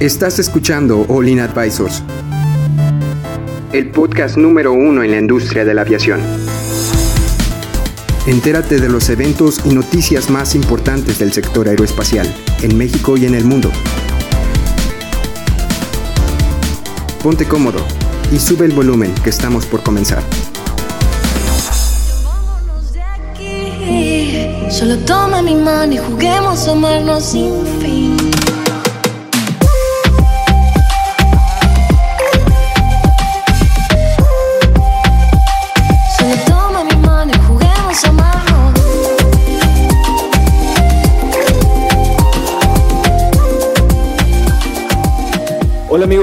Estás escuchando All In Advisors, el podcast número uno en la industria de la aviación. Entérate de los eventos y noticias más importantes del sector aeroespacial en México y en el mundo. Ponte cómodo y sube el volumen que estamos por comenzar. Solo toma mi mano y juguemos a amarnos sin fin.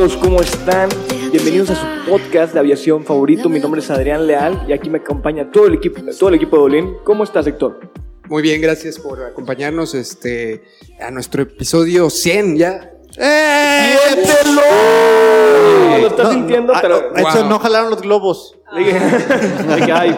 Amigos, ¿cómo están? Bienvenidos a su podcast de aviación favorito. Mi nombre es Adrián Leal y aquí me acompaña todo el equipo, todo el equipo de Olin. ¿Cómo estás, Héctor? Muy bien, gracias por acompañarnos este, a nuestro episodio 100 ya. ¡Eh! No lo estás No, sintiendo, ah, pero De hecho, Wow. no jalaron los globos. dije, dije, ay,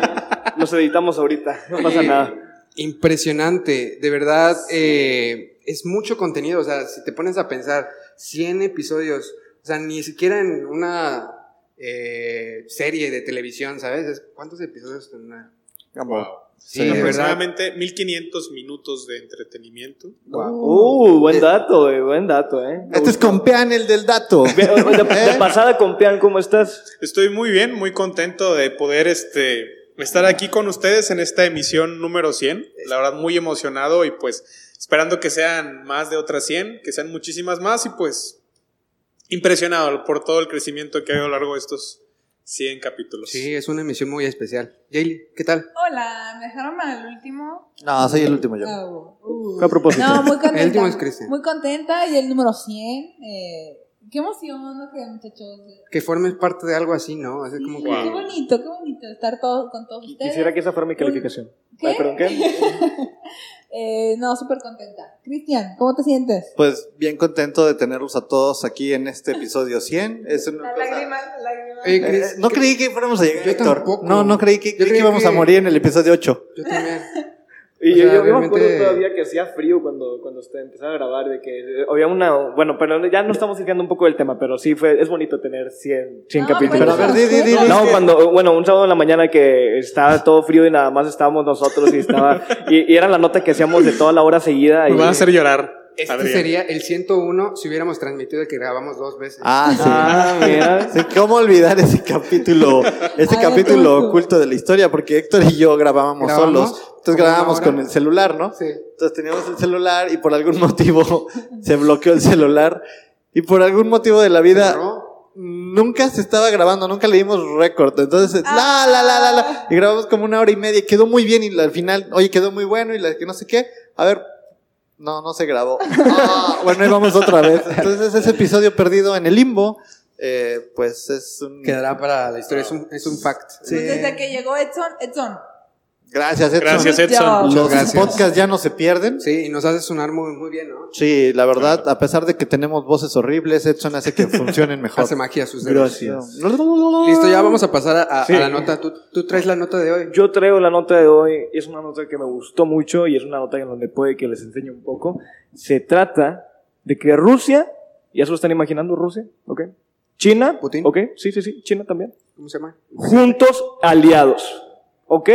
los editamos ahorita, no pasa Eh, nada. Impresionante, de verdad, eh, es mucho contenido, o sea, si te pones a pensar, 100 episodios, o sea, ni siquiera en una eh, serie de televisión, ¿sabes? Es- ¿Cuántos episodios tendrá? Sí, de verdad. aproximadamente 1500 minutos de entretenimiento. Uh, buen dato, eh, buen dato, ¿eh? Este es. Compean, el del dato. Ve- De, de pasada, Compean, ¿cómo estás? Estoy muy bien, muy contento de poder este, estar aquí con ustedes en esta emisión número 100. La verdad, muy emocionado y pues esperando que sean más de otras 100, que sean muchísimas más y pues impresionado por todo el crecimiento que hay a lo largo de estos 100 capítulos. Sí, es una emisión muy especial. Jaylee, ¿qué tal? Hola, ¿me dejaron el último? No, soy el último yo. Oh, uh. A propósito. No, muy contenta. El último es Cristian. Muy contenta y el número 100. Eh, qué emoción, ¿no creen, muchachos? Que formes parte de algo así, ¿no? Es como Sí, que... Qué bonito, qué bonito estar todos, con todos ustedes. Quisiera que esa fuera mi calificación. ¿Qué? Ay, ¿Perdón qué? Eh, no, súper contenta. Cristian, ¿cómo te sientes? Pues bien contento de tenerlos a todos aquí en este episodio 100. Es una Las cosa- lágrimas, las lágrimas. Oye, Eh, Chris, no ¿qué- creí que fuéramos a llegar, Yo Héctor. tampoco. No, no creí que, Yo creí que creí íbamos que- a morir en el episodio 8. Yo también. Y O yo, sea, yo me obviamente- acuerdo todavía que hacía frío cuando, cuando usted empezaba a grabar, de que eh, había una, bueno, pero ya no estamos siguiendo un poco del tema, pero sí fue, es bonito tener 100, 100 No, capítulos. Pero a ver, di, di, di. No, cuando, bueno, un sábado en la mañana que estaba todo frío y nada más estábamos nosotros y estaba, y, y era la nota que hacíamos de toda la hora seguida. Y, Me van a hacer llorar. Este Adrián. sería el 101 si hubiéramos transmitido que grabamos dos veces. Ah, sí. Ah, mira. Sí, ¿Cómo olvidar ese capítulo, ese capítulo oculto. de la historia? Porque Héctor y yo grabábamos ¿Grabamos? solos. Entonces ¿Como grabábamos con el celular, ¿no? Sí. Entonces teníamos el celular y por algún motivo se bloqueó el celular y por algún motivo de la vida nunca se estaba grabando, nunca le dimos récord. Entonces, la, la, la, la, la, y grabamos como una hora y media y quedó muy bien y al final, oye, quedó muy bueno y la que no sé qué. A ver, no, no se grabó. Ah, bueno, ahí vamos otra vez. Entonces ese episodio perdido en el limbo, eh, pues es un... Quedará para la historia, es un, es un fact. Sí. Pues Desde que llegó Edson, Edson. Gracias, Edson. Gracias, Edson. Los Gracias. podcasts ya no se pierden. Sí, y nos hace sonar muy, muy bien, ¿no? Sí, la verdad, a pesar de que tenemos voces horribles, Edson hace que funcionen mejor. Hace magia a sus dedos. Gracias. Listo, ya vamos a pasar a, a- Sí. a la nota. ¿Tú, tú traes la nota de hoy. Yo traigo la nota de hoy, es una nota que me gustó mucho y es una nota en donde puede que les enseñe un poco. Se trata de que Rusia, ya se lo están imaginando Rusia, ¿ok? China, Putin. ¿ok? Sí, sí, sí, China también. ¿Cómo se llama? juntos aliados. ¿Ok?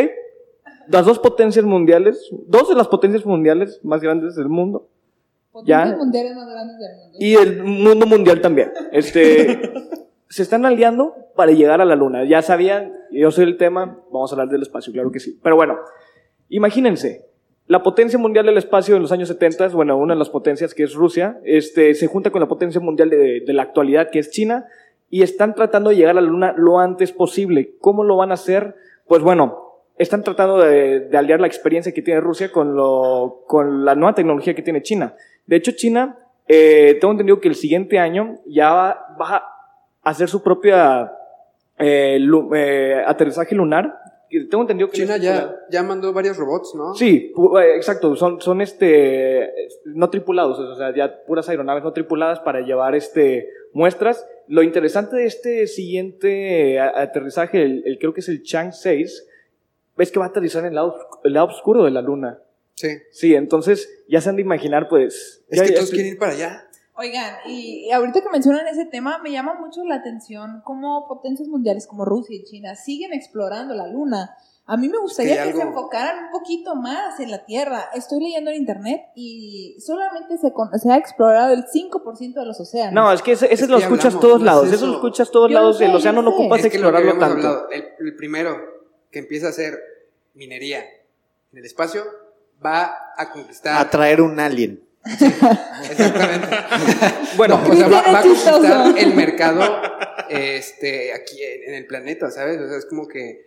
Las dos potencias mundiales, dos de las potencias mundiales más grandes del mundo Ya. Potencias mundiales más grandes del mundo. y el mundo mundial también. Este, se están aliando para llegar a la luna. Ya sabían, yo soy el tema, vamos a hablar del espacio, claro que sí. Pero bueno, imagínense, la potencia mundial del espacio en los años 70, bueno, una de las potencias que es Rusia, este, se junta con la potencia mundial de, de la actualidad que es China y están tratando de llegar a la luna lo antes posible. ¿Cómo lo van a hacer? Pues bueno, están tratando de, de aliar la experiencia que tiene Rusia con, lo, con la nueva tecnología que tiene China. De hecho, China, eh, tengo entendido que el siguiente año ya va, va a hacer su propia eh, lu- eh, aterrizaje lunar. Que Tengo entendido que China es ya, ya mandó varios robots, ¿no? Sí, exacto, son, son este, no tripulados, o sea, ya puras aeronaves no tripuladas para llevar este, muestras. Lo interesante de este siguiente aterrizaje, el, el- creo que es el Chang 6, es que va a aterrizar en el lado, el lado oscuro de la luna. Sí. Sí, entonces ya se han de imaginar, pues... Es ya- que todos estoy- quieren ir para allá. Oigan, y y ahorita que mencionan ese tema, me llama mucho la atención cómo potencias mundiales como Rusia y China siguen explorando la Luna. A mí me gustaría que se enfocaran un poquito más en la Tierra. Estoy leyendo en internet y solamente se, con- se ha explorado el 5% de los océanos. No, es que ese, ese Es lo escuchas hablamos, todos es lados. Eso eso. lo escuchas todos Yo lados. sé, el océano no ocupas Es que explorarlo tanto. hablado, el, el primero que empieza a hacer minería en el espacio va a conquistar. A traer un alien. Exactamente. Bueno, No, o sea, va, va a conquistar el mercado este, aquí en, el planeta, ¿sabes? O sea, es como que.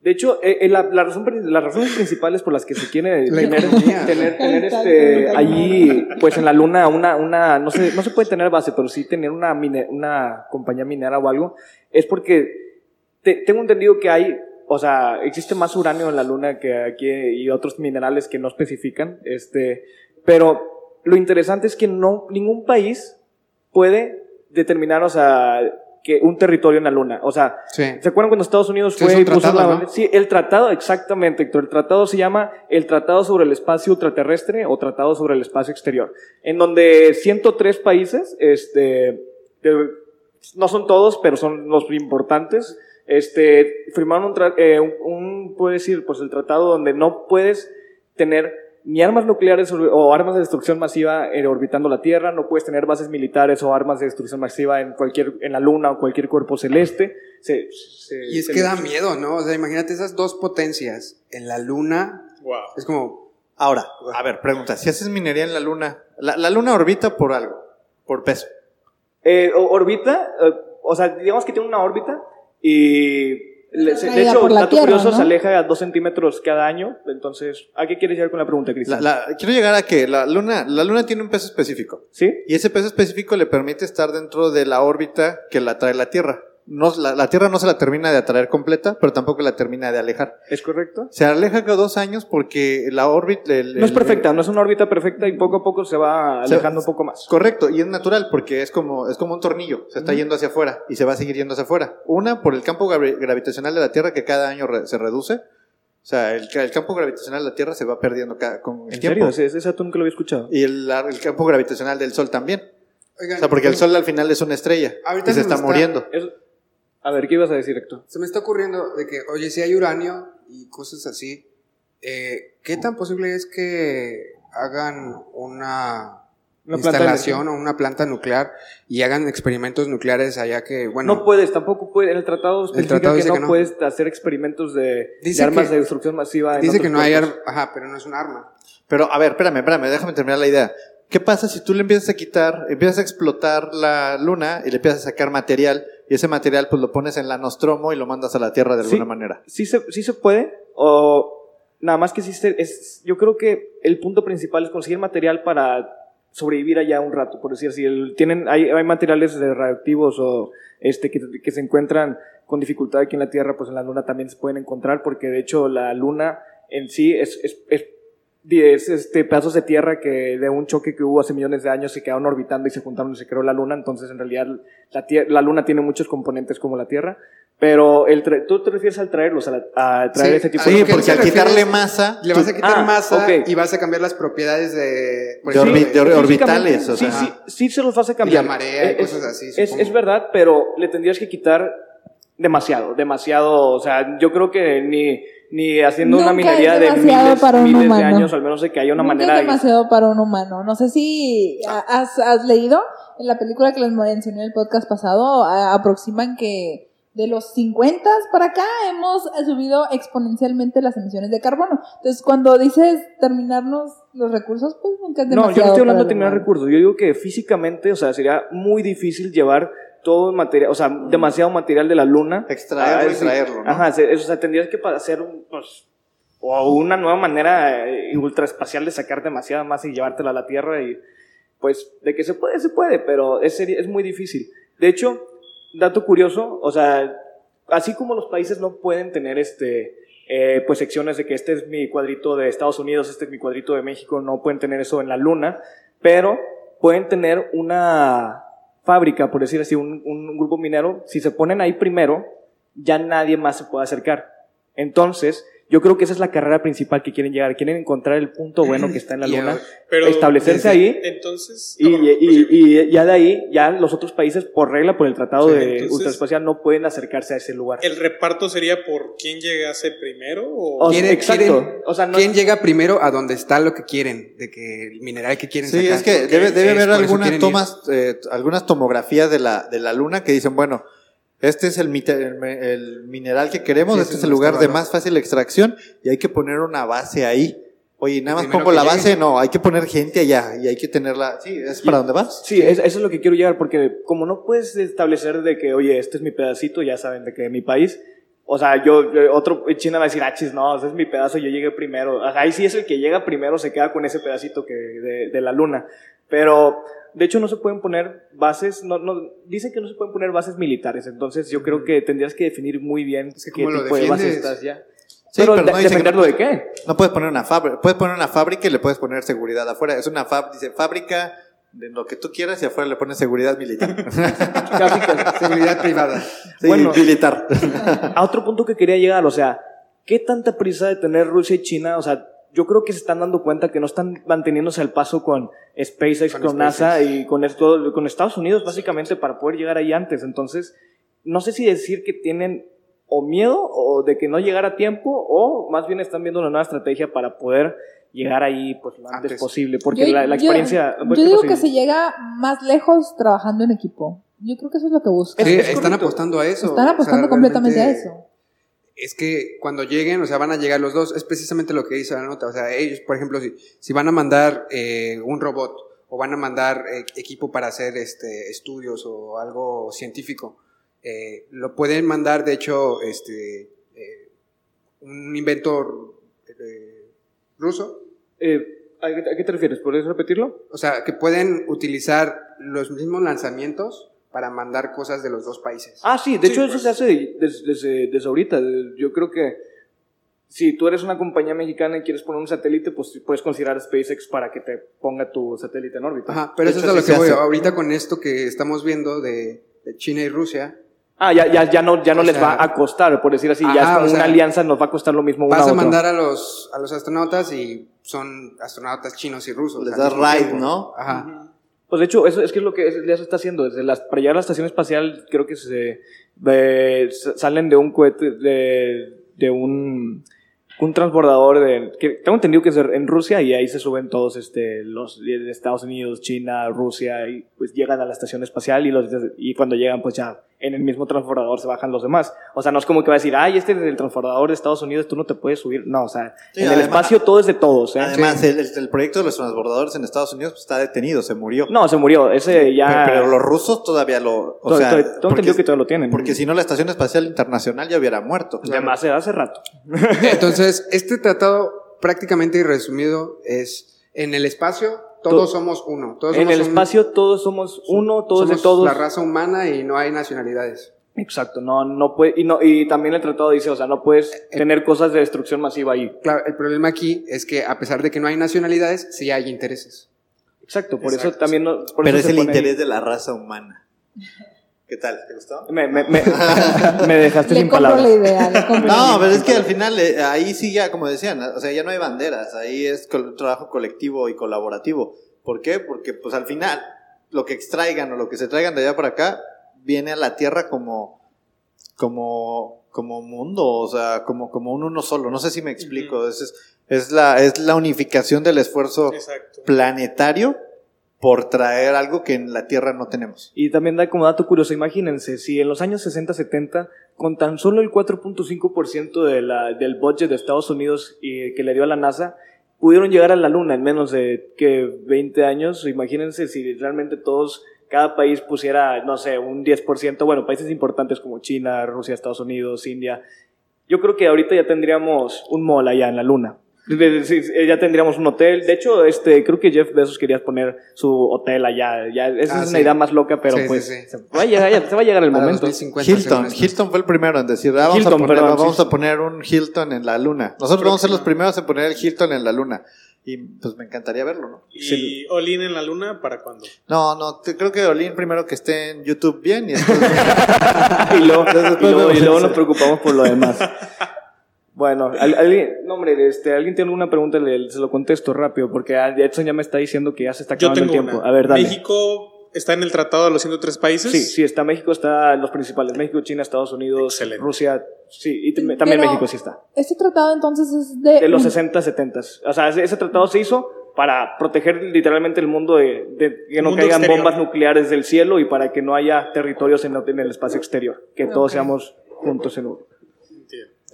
De hecho, eh, eh, la, la razón, las razones principales por las que se quiere La tener, tener, tener, este, allí, pues en la luna, una, una, no se, no se puede tener base, pero sí tener una, mine- una compañía minera o algo, es porque te- tengo entendido que hay, o sea, existe más uranio en la luna que aquí y otros minerales que no especifican, este, pero lo interesante es que no, ningún país puede determinar, o sea, que un territorio en la luna, o sea, Sí. ¿Se acuerdan cuando Estados Unidos Sí, fue y puso tratado, la ¿no? Sí, el tratado, exactamente, Héctor. El tratado se llama el Tratado sobre el Espacio Ultraterrestre o Tratado sobre el Espacio Exterior, en donde 103 países, este, de- no son todos, pero son los importantes, este, firmaron un, tra- eh, un, un, puedo decir, pues el tratado donde no puedes tener ni armas nucleares o- armas de destrucción masiva eh, orbitando la Tierra, no puedes tener bases militares o armas de destrucción masiva en cualquier, en la Luna o cualquier cuerpo celeste. Se- se- Y es se- que da miedo, ¿no? O sea, imagínate esas dos potencias en la luna. Wow. Es como. Ahora, a ver, pregunta. Si haces minería en la luna, la, la luna orbita por algo, por peso. Eh, orbita, eh, o sea, digamos que tiene una órbita y de hecho, la dato Tierra, curioso, ¿no? se aleja a dos centímetros cada año. Entonces, ¿a qué quieres llegar con la pregunta, La- Cristian? la- quiero llegar a que la luna, la luna tiene un peso específico. ¿Sí? Y ese peso específico le permite estar dentro de la órbita que la trae la Tierra. No, la, la Tierra no se la termina de atraer completa, pero tampoco la termina de alejar. ¿Es correcto? Se aleja cada dos años porque la órbita... el- No es el- perfecta, no es una órbita perfecta y poco a poco se va Se- alejando un poco más. Correcto, y es natural porque es como, es como un tornillo, se está yendo hacia afuera y se va a seguir yendo hacia afuera. Una, por el campo gravi- gravitacional de la Tierra que cada año re- se reduce. O sea, el, el campo gravitacional de la Tierra se va perdiendo cada, con el ¿En tiempo. serio? Ese, ese dato nunca lo había escuchado. Y el, campo gravitacional del Sol también. Oigan, O sea, porque el Sol al final es una estrella Ahorita y se está está- muriendo. A ver, ¿qué ibas a decir, Héctor? Se me está ocurriendo de que, oye, si hay uranio y cosas así, eh, ¿qué tan posible es que hagan una, instalación o una planta nuclear y hagan experimentos nucleares allá que, bueno, no puedes, tampoco puedes. En el tratado especifica tratado que, dice no que no. puedes hacer experimentos de, armas que- de destrucción masiva. en dice que no hay arma, ajá, pero no es un arma. Pero, a ver, espérame, espérame, déjame terminar la idea. ¿Qué pasa si tú le empiezas a quitar, empiezas a explotar la luna y le empiezas a sacar material y ese material pues lo pones en la Nostromo y lo mandas a la Tierra de Sí. alguna manera? sí se, sí se puede, o nada más que sí se- es, yo creo que el punto principal es conseguir material para sobrevivir allá un rato, por decir así. El- tienen, hay, hay materiales radioactivos o este, que, que se encuentran con dificultad aquí en la Tierra, pues en la Luna también se pueden encontrar, porque de hecho la Luna en sí es, es, es, es, este, pedazos de tierra que de un choque que hubo hace millones de años se quedaron orbitando y se juntaron y se creó la Luna, entonces en realidad la, tie- la Luna tiene muchos componentes como la Tierra, pero el tra- tú te refieres al traerlos, a, la- a traer Sí, ese tipo a de Sí, porque al quitarle masa, Le vas a quitar Ah, masa y vas a cambiar las propiedades de, por De ejemplo, orbi- de or- orbitales, o sí, sea. sí, sí se los vas a cambiar. Y la marea y es, cosas así, es verdad, pero le tendrías que quitar demasiado, demasiado. O sea, yo creo que ni, ni haciendo una Nunca minería es de miles, para un miles de humano. años, al menos de que haya una Nunca manera es de... demasiado para un humano. No sé si has, has leído en la película que les mencioné en el podcast pasado, aproximan que de los 50 para acá hemos subido exponencialmente las emisiones de carbono. Entonces, cuando dices terminarnos los recursos, pues nunca es demasiado. No, yo no estoy hablando de terminar recursos. Yo digo que físicamente, o sea, sería muy difícil llevar todo material, o sea, demasiado material de la luna. Extraerlo Ah, y traerlo, ¿no? Ajá, o sea, tendrías que hacer un, pues, o una nueva manera eh, ultraespacial de sacar demasiada masa y llevártela a la Tierra y, pues, de que se puede, se puede, pero es, es muy difícil. De hecho, dato curioso, o sea, así como los países no pueden tener este, eh, pues secciones de que este es mi cuadrito de Estados Unidos, este es mi cuadrito de México, no pueden tener eso en la Luna, pero pueden tener una fábrica, por decir así, un, un grupo minero, si se ponen ahí primero, ya nadie más se puede acercar. Entonces, yo creo que esa es la carrera principal que quieren llegar. Quieren encontrar el punto bueno que está en la luna, Pero establecerse desde- ahí Entonces. y, bueno, y- pues, y ya de ahí, ya los otros países, por regla, por el Tratado Sí, de entonces- Ultraespacial, no pueden acercarse a ese lugar. ¿El reparto sería por quién llegase primero? O... Exacto. quieren- O sea, no ¿Quién llega primero a donde está lo que quieren? De que el mineral que quieren Sí, sacar. es que debe, debe es haber algunas tomas, eh, algunas tomografías de la, de la luna que dicen, bueno, este es el, el, el mineral que queremos, Sí, este es el lugar de más fácil extracción y hay que poner una base ahí. Oye, nada más Primero pongo la llegue. base, no, hay que poner gente allá y hay que tenerla. Sí, es para dónde vas. Sí, es- eso es lo que quiero llegar, porque como no puedes establecer de que, oye, este es mi pedacito, ya saben, de que mi país, o sea, yo, yo- otro, China va a decir, ah, chis, no, ese es mi pedazo, yo llegué primero. O sea, ahí sí es el que llega primero, se queda con ese pedacito que, de, de la luna. Pero, de hecho, no se pueden poner bases, no, no, dicen que no se pueden poner bases militares, entonces yo creo que tendrías que definir muy bien Es que qué tipo de bases estás ya. Sí, pero, pero de- no dice que ¿defenderlo no- de qué? No puedes poner una fábrica, puedes poner una fábrica y le puedes poner seguridad afuera. Es una fábrica, dice fábrica de lo que tú quieras y afuera le pones seguridad militar. Seguridad privada. Sí, Bueno. militar. a otro punto que quería llegar, o sea, ¿qué tanta prisa de tener Rusia y China? O sea, yo creo que se están dando cuenta que no están manteniéndose al paso con SpaceX, con, Con NASA y con esto, con Estados Unidos básicamente para poder llegar ahí antes. Entonces, no sé si decir que tienen o miedo o de que no llegar a tiempo o más bien están viendo una nueva estrategia para poder llegar ahí pues lo antes, Antes. posible, porque Yo- la, experiencia Yo, pues, ¿qué digo que se llega más lejos trabajando en equipo. Yo creo que eso es lo que buscan. Sí, Es- es están correcto. apostando a eso. Están o sea, apostando completamente a eso. Es que cuando lleguen, o sea, van a llegar los dos, es precisamente lo que dice la nota. O sea, ellos, por ejemplo, si, si van a mandar eh, un robot o van a mandar eh, equipo para hacer este, estudios o algo científico, eh, lo pueden mandar, de hecho, este, eh, un inventor ruso. ¿a, qué- a qué te refieres? ¿Puedes repetirlo? O sea, que pueden utilizar los mismos lanzamientos para mandar cosas de los dos países. Ah, sí, de Sí, hecho eso pues. se hace desde, desde, desde ahorita. Yo creo que si tú eres una compañía mexicana y quieres poner un satélite, pues puedes considerar SpaceX para que te ponga tu satélite en órbita. Ajá, pero De eso es a lo que se voy. hace. Ahorita con esto que estamos viendo de, de China y Rusia, Ah, ya, ya, ya no, ya no O les sea, va a costar, por decir así, ya es como sea, una alianza, nos va a costar lo mismo una vas a mandar a los, a los astronautas y son astronautas chinos y rusos. Les das ride, tiempo. ¿no? Ajá. Pues de hecho, eso es que es lo que ya se está haciendo. Desde las, para llegar a la estación espacial, creo que se salen de un cohete, de, de un, un transbordador de, que tengo entendido que es en Rusia y ahí se suben todos este, los de Estados Unidos, China, Rusia y pues llegan a la estación espacial y, los, y cuando llegan pues ya en el mismo transbordador se bajan los demás. O sea, no es como que va a decir, ay, este es el transbordador de Estados Unidos, tú no te puedes subir. No, o sea, Sí, en el espacio todo es de todos. ¿eh? Además, el, el- el proyecto de los transbordadores en Estados Unidos pues, está detenido, se murió. No, se murió. Ese ya... Pero, pero los rusos todavía lo. O Todo- sea, todo- tengo porque, que todavía lo tienen. porque si no, la Estación Espacial Internacional ya hubiera muerto. Además, hace rato. Entonces, este tratado prácticamente y resumido es, en el espacio todos To- somos uno. Todos En somos el un- espacio todos somos uno, todos de somos todos. la raza humana y no hay nacionalidades. Exacto, no, no puede, y, no, y también el tratado dice, o sea, no puedes tener cosas de destrucción masiva ahí. Claro, el problema aquí es que a pesar de que no hay nacionalidades, sí hay intereses. Exacto, por eso también no, por Pero eso es el ahí. interés de la raza humana. ¿Qué tal? ¿Te gustó? Me, me, me, me dejaste Le sin la palabras. idea. le compro la No, idea. pero es que al final eh, ahí sí ya, como decían, o sea, ya no hay banderas, ahí es col- un trabajo colectivo y colaborativo. ¿Por qué? Porque pues al final lo que extraigan o lo que se traigan de allá para acá viene a la Tierra como como como mundo, o sea, como como un uno solo. No sé si me explico. es, es, es la es la unificación del esfuerzo Exacto. planetario por traer algo que en la Tierra no tenemos. Y también da como dato curioso, imagínense, si en los años 60-70, con tan solo el 4.5% de del budget de Estados Unidos y, que le dio a la NASA, pudieron llegar a la Luna en menos de que 20 años. Imagínense si realmente todos, cada país pusiera, no sé, un 10%, bueno, países importantes como China, Rusia, Estados Unidos, India. Yo creo que ahorita ya tendríamos un mall allá en la Luna. Sí, sí, Ya tendríamos un hotel. De hecho, este, creo que Jeff Bezos quería poner su hotel allá. Ya, esa Ah, es una idea más loca, pero Sí, pues sí. Se, va a llegar, ya- se va a llegar el Para momento. 2050, según Hilton. Hilton fue el primero en decir, ah, vamos, Hilton, a, poner, perdón, vamos sí. a poner un Hilton en la luna. Nosotros vamos a ser los primeros en poner el Hilton en la luna. Y pues me encantaría verlo, ¿no? ¿Y Olin en la luna para cuándo? No, no, te- creo que Olin primero que esté en YouTube bien y después... y luego, Después y luego- y nos preocupamos por lo demás. Bueno, al- alguien, no hombre, este, alguien tiene alguna pregunta, le, se lo contesto rápido, porque a- Edson ya me está diciendo que ya se está Yo acabando el tiempo. una. A ver, dale. México está en el tratado de los 103 países. Sí, sí, está México, está los principales, México, China, Estados Unidos, Excelente. Rusia, sí, y tam- también Pero- México sí está. Este tratado entonces es de... De los 60, 70. O sea, ese, ese tratado se hizo para proteger literalmente el mundo de, de que no mundo caigan exterior. bombas nucleares del cielo y para que no haya territorios en, en el espacio exterior, que todos Ok. seamos juntos en uno.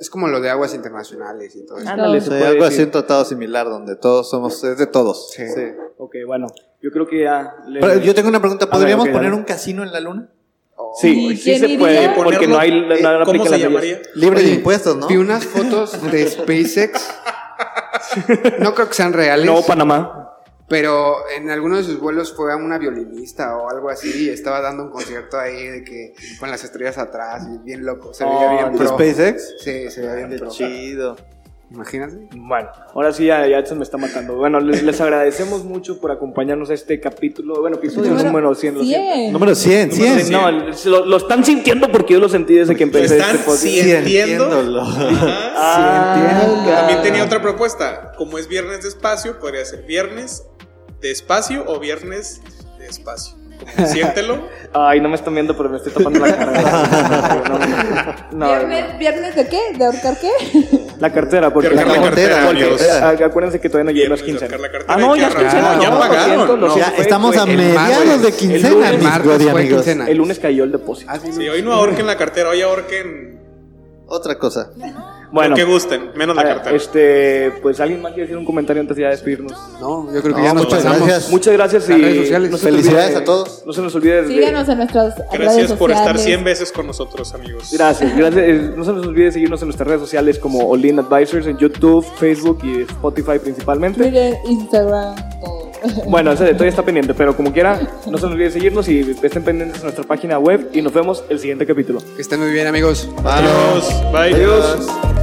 Es como lo de aguas internacionales y todo eso. Ándale, Sí, algo así, un tratado similar donde todos somos, es de todos. Sí. Sí. Ok, bueno, yo creo que ya... le- Pero yo tengo una pregunta, ver, ¿podríamos poner dale. un casino en la luna? Sí, ¿Y sí quién se iría? puede, porque no hay... eh, no ¿Cómo se llamaría? Libre de impuestos, ¿no? Vi unas fotos de SpaceX. No creo que sean reales. No, Panamá. Pero en alguno de sus vuelos fue a una violinista o algo así. Y estaba dando un concierto ahí de que con las estrellas atrás y bien loco. Se veía Oh, bien ¿De pro. SpaceX? Sí, se veía bien Qué chido. Imagínate. Bueno, ahora sí ya, ya Edson me está matando. Bueno, les, les agradecemos mucho por acompañarnos a este capítulo, bueno, episodio Número número 100. lo siento. 100. Número 100, 100. No, lo, lo están sintiendo porque yo lo sentí desde que ¿Lo empecé están este podcast. sintiendo? Sintiéndolo. Ah, También tenía otra propuesta. Como es viernes de espacio, podría ser viernes de espacio o viernes de espacio. Como siéntelo. Ay, no me están viendo, pero me estoy tapando la cara. No, no, no. No, ¿Viernes, ¿Viernes de qué? ¿De ahorcar qué? La cartera, porque, la porque- cartera, porque- ah, acuérdense que todavía no llegan las Viernes de 15. ahorcar la cartera, Ah, no, ya es quincena. no, Ya pagaron, siento, no. Ya fue- estamos a fue- el mediados de El quincena, lunes, amigos. quincena. El lunes cayó el depósito. Ah, sí, Sí, hoy no ahorquen la cartera, hoy ahorquen Otra cosa. Bueno, lo que gusten, menos la ver, cartera. este, pues alguien más quiere decir un comentario antes de ya despedirnos. No, yo creo que No, ya nos muchas pasamos. gracias. Muchas gracias y redes sociales. no Felicidades olvide- a todos. No se nos olvide de- Síganos en nuestras redes Gracias por estar sociales. 100 veces con nosotros, amigos. Gracias, gracias. Eh, No se nos olvide seguirnos en nuestras redes sociales como Olin Advisors en YouTube, Facebook y Spotify principalmente. Twitter, Instagram, todo. Bueno, ese todavía está pendiente, pero como quiera, no se nos olvide seguirnos y estén pendientes de nuestra página web y nos vemos el siguiente capítulo. Que estén muy bien, amigos. Bye. Adiós. Bye. Adiós.